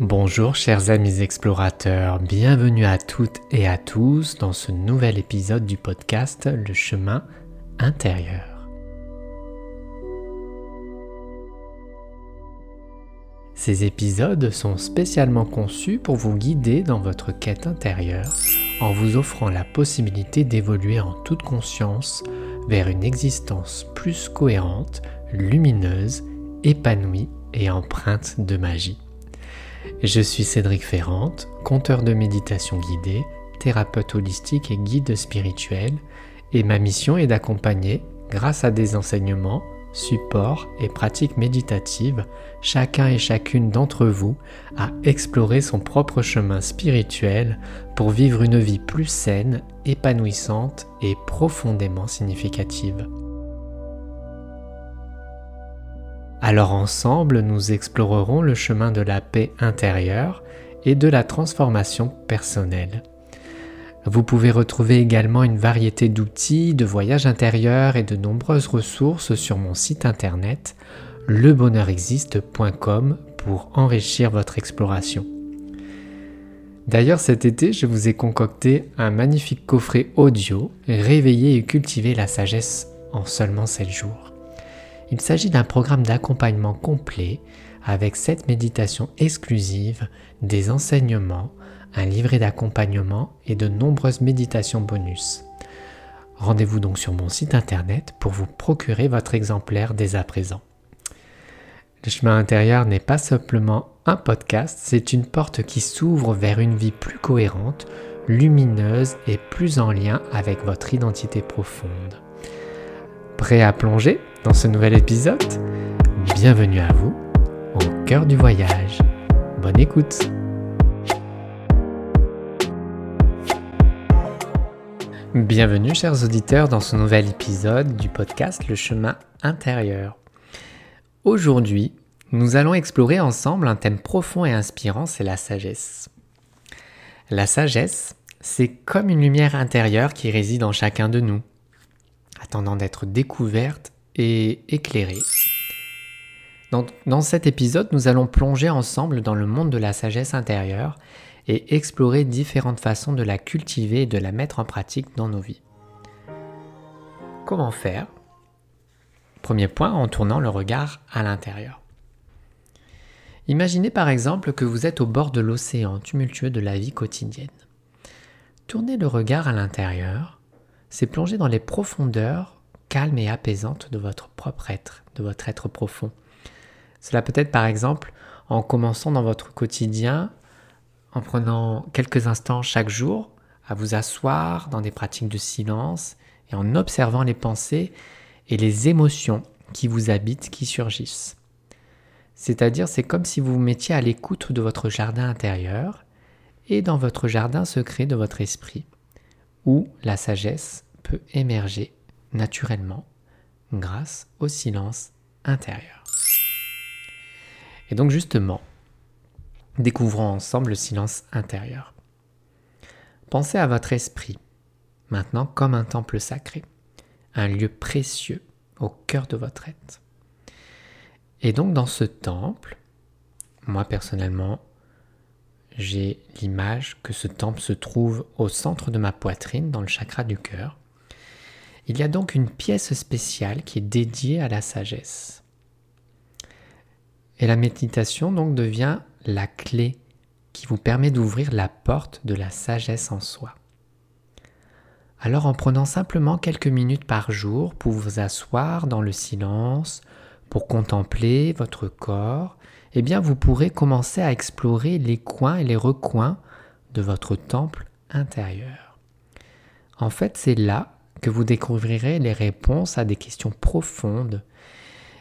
Bonjour chers amis explorateurs, bienvenue à toutes et à tous dans ce nouvel épisode du podcast Le chemin intérieur. Ces épisodes sont spécialement conçus pour vous guider dans votre quête intérieure en vous offrant la possibilité d'évoluer en toute conscience vers une existence plus cohérente, lumineuse, épanouie et empreinte de magie. Je suis Cédric Ferrante, conteur de méditation guidée, thérapeute holistique et guide spirituel, et ma mission est d'accompagner, grâce à des enseignements, supports et pratiques méditatives, chacun et chacune d'entre vous à explorer son propre chemin spirituel pour vivre une vie plus saine, épanouissante et profondément significative. Alors ensemble, nous explorerons le chemin de la paix intérieure et de la transformation personnelle. Vous pouvez retrouver également une variété d'outils, de voyages intérieurs et de nombreuses ressources sur mon site internet lebonheurexiste.com pour enrichir votre exploration. D'ailleurs cet été, je vous ai concocté un magnifique coffret audio Réveiller et cultiver la sagesse en seulement 7 jours. Il s'agit d'un programme d'accompagnement complet avec cette méditation exclusive, des enseignements, un livret d'accompagnement et de nombreuses méditations bonus. Rendez-vous donc sur mon site internet pour vous procurer votre exemplaire dès à présent. Le chemin intérieur n'est pas simplement un podcast, c'est une porte qui s'ouvre vers une vie plus cohérente, lumineuse et plus en lien avec votre identité profonde. Prêt à plonger dans ce nouvel épisode Bienvenue à vous au cœur du voyage. Bonne écoute Bienvenue chers auditeurs dans ce nouvel épisode du podcast Le chemin intérieur. Aujourd'hui, nous allons explorer ensemble un thème profond et inspirant, c'est la sagesse. La sagesse, c'est comme une lumière intérieure qui réside en chacun de nous attendant d'être découverte et éclairée. Dans, cet épisode, nous allons plonger ensemble dans le monde de la sagesse intérieure et explorer différentes façons de la cultiver et de la mettre en pratique dans nos vies. Comment faire? Premier point, en tournant le regard à l'intérieur. Imaginez par exemple que vous êtes au bord de l'océan tumultueux de la vie quotidienne. Tournez le regard à l'intérieur c'est plonger dans les profondeurs calmes et apaisantes de votre propre être, de votre être profond. Cela peut être par exemple en commençant dans votre quotidien, en prenant quelques instants chaque jour à vous asseoir dans des pratiques de silence et en observant les pensées et les émotions qui vous habitent, qui surgissent. C'est-à-dire, c'est comme si vous vous mettiez à l'écoute de votre jardin intérieur et dans votre jardin secret de votre esprit la sagesse peut émerger naturellement grâce au silence intérieur. Et donc justement, découvrons ensemble le silence intérieur. Pensez à votre esprit, maintenant comme un temple sacré, un lieu précieux au cœur de votre être. Et donc dans ce temple, moi personnellement, j'ai l'image que ce temple se trouve au centre de ma poitrine, dans le chakra du cœur. Il y a donc une pièce spéciale qui est dédiée à la sagesse. Et la méditation donc devient la clé qui vous permet d'ouvrir la porte de la sagesse en soi. Alors en prenant simplement quelques minutes par jour pour vous asseoir dans le silence, pour contempler votre corps eh bien vous pourrez commencer à explorer les coins et les recoins de votre temple intérieur. En fait, c'est là que vous découvrirez les réponses à des questions profondes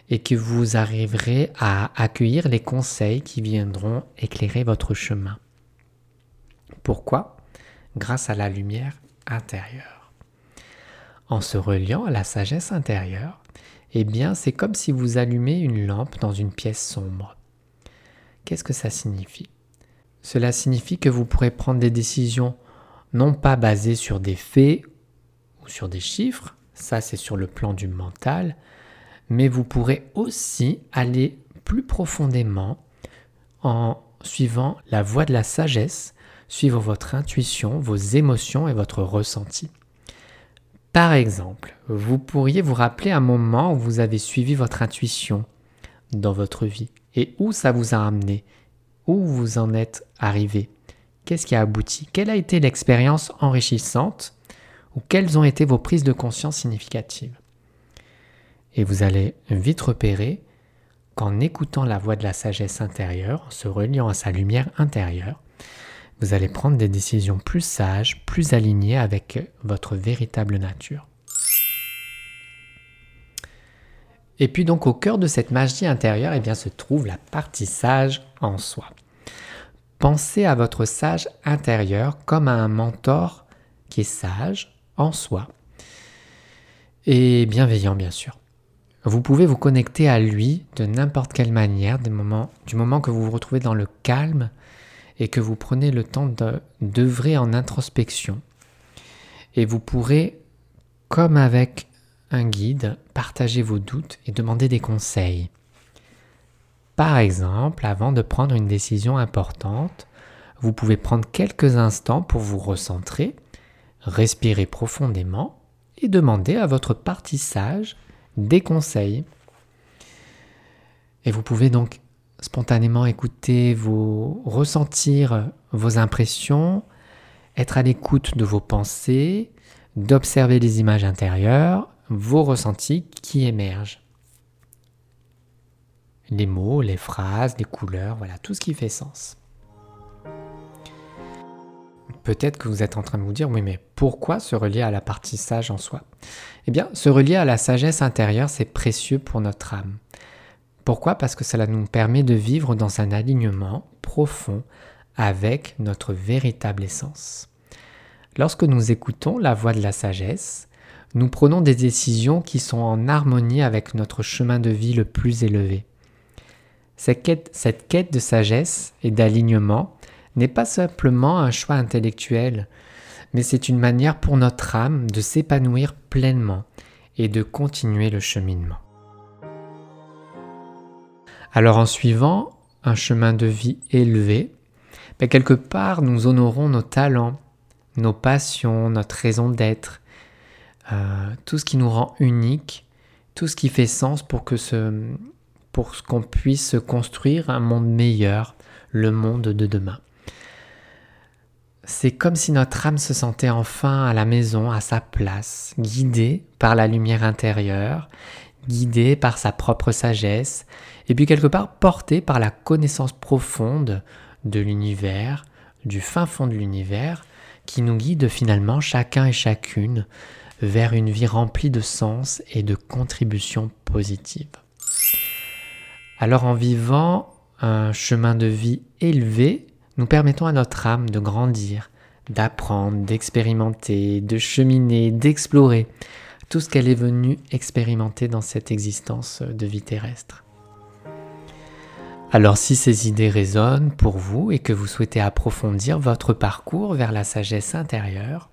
et que vous arriverez à accueillir les conseils qui viendront éclairer votre chemin. Pourquoi? Grâce à la lumière intérieure. En se reliant à la sagesse intérieure, eh bien c'est comme si vous allumez une lampe dans une pièce sombre. Qu'est-ce que ça signifie? Cela signifie que vous pourrez prendre des décisions non pas basées sur des faits ou sur des chiffres, ça c'est sur le plan du mental, mais vous pourrez aussi aller plus profondément en suivant la voie de la sagesse, suivre votre intuition, vos émotions et votre ressenti. Par exemple, vous pourriez vous rappeler un moment où vous avez suivi votre intuition dans votre vie et où ça vous a amené, où vous en êtes arrivé, qu'est-ce qui a abouti, quelle a été l'expérience enrichissante? Ou quelles ont été vos prises de conscience significatives? Et vous allez vite repérer qu'en écoutant la voix de la sagesse intérieure, en se reliant à sa lumière intérieure, vous allez prendre des décisions plus sages, plus alignées avec votre véritable nature. Et puis donc au cœur de cette magie intérieure, eh bien, se trouve la partie sage en soi. Pensez à votre sage intérieur comme à un mentor qui est sage en soi et bienveillant bien sûr. Vous pouvez vous connecter à lui de n'importe quelle manière, du moment, que vous vous retrouvez dans le calme et que vous prenez le temps d'œuvrer en introspection. Et vous pourrez, comme avec un guide, partager vos doutes et demander des conseils. Par exemple, avant de prendre une décision importante, vous pouvez prendre quelques instants pour vous recentrer, respirer profondément et demander à votre partie sage des conseils. Et vous pouvez donc spontanément écouter vos ressentir vos impressions, être à l'écoute de vos pensées, d'observer les images intérieures, vos ressentis qui émergent. Les mots, les phrases, les couleurs, voilà, tout ce qui fait sens. Peut-être que vous êtes en train de vous dire, oui, mais pourquoi se relier à la partie sage en soi? Eh bien, se relier à la sagesse intérieure, c'est précieux pour notre âme. Pourquoi? Parce que cela nous permet de vivre dans un alignement profond avec notre véritable essence. Lorsque nous écoutons la voix de la sagesse, nous prenons des décisions qui sont en harmonie avec notre chemin de vie le plus élevé. Cette quête, de sagesse et d'alignement n'est pas simplement un choix intellectuel, mais c'est une manière pour notre âme de s'épanouir pleinement et de continuer le cheminement. Alors en suivant un chemin de vie élevé, ben, quelque part nous honorons nos talents, nos passions, notre raison d'être, euh, tout ce qui nous rend unique, tout ce qui fait sens pour que ce, pour qu'on puisse construire un monde meilleur, le monde de demain. C'est comme si notre âme se sentait enfin à la maison, à sa place, guidée par la lumière intérieure, guidée par sa propre sagesse, et puis quelque part portée par la connaissance profonde de l'univers, du fin fond de l'univers, qui nous guide finalement chacun et chacune vers une vie remplie de sens et de contributions positives. Alors en vivant un chemin de vie élevé, nous permettons à notre âme de grandir, d'apprendre, d'expérimenter, de cheminer, d'explorer tout ce qu'elle est venue expérimenter dans cette existence de vie terrestre. Alors si ces idées résonnent pour vous et que vous souhaitez approfondir votre parcours vers la sagesse intérieure,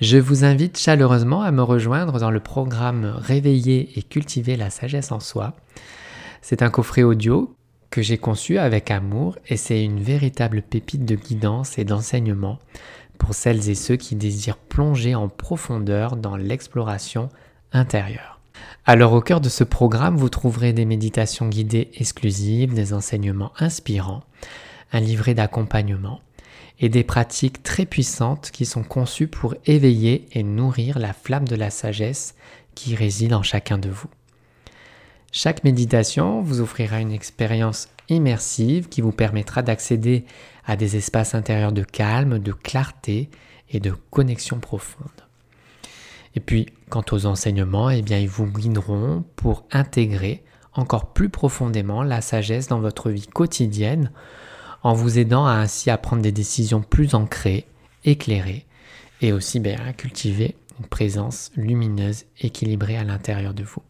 je vous invite chaleureusement à me rejoindre dans le programme Réveiller et cultiver la sagesse en soi. C'est un coffret audio que j'ai conçu avec amour et c'est une véritable pépite de guidance et d'enseignement pour celles et ceux qui désirent plonger en profondeur dans l'exploration intérieure. Alors au cœur de ce programme, vous trouverez des méditations guidées exclusives, des enseignements inspirants, un livret d'accompagnement et des pratiques très puissantes qui sont conçues pour éveiller et nourrir la flamme de la sagesse qui réside en chacun de vous. Chaque méditation vous offrira une expérience immersive qui vous permettra d'accéder à des espaces intérieurs de calme, de clarté et de connexion profonde. Et puis, quant aux enseignements, eh bien, ils vous guideront pour intégrer encore plus profondément la sagesse dans votre vie quotidienne en vous aidant à ainsi à prendre des décisions plus ancrées, éclairées et aussi bien, à cultiver une présence lumineuse, équilibrée à l'intérieur de vous.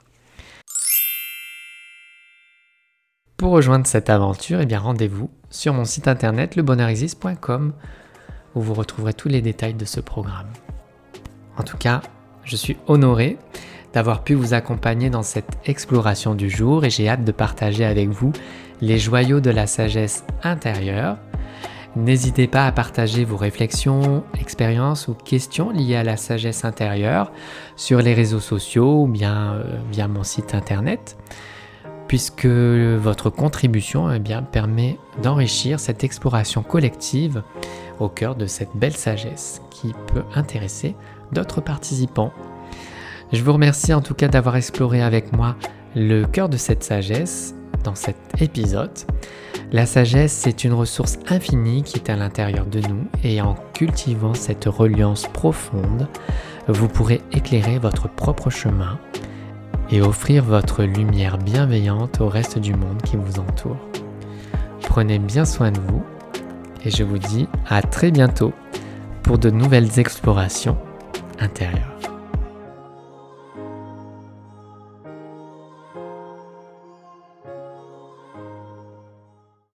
Pour rejoindre cette aventure, eh rendez-vous sur mon site internet lebonheurexiste.com où vous retrouverez tous les détails de ce programme. En tout cas, je suis honoré d'avoir pu vous accompagner dans cette exploration du jour et j'ai hâte de partager avec vous les joyaux de la sagesse intérieure. N'hésitez pas à partager vos réflexions, expériences ou questions liées à la sagesse intérieure sur les réseaux sociaux ou bien euh, via mon site internet, puisque votre contribution eh permet d'enrichir cette exploration collective au cœur de cette belle sagesse qui peut intéresser d'autres participants. Je vous remercie en tout cas d'avoir exploré avec moi le cœur de cette sagesse dans cet épisode. La sagesse, c'est une ressource infinie qui est à l'intérieur de nous et en cultivant cette reliance profonde, vous pourrez éclairer votre propre chemin et offrir votre lumière bienveillante au reste du monde qui vous entoure. Prenez bien soin de vous et je vous dis à très bientôt pour de nouvelles explorations intérieures.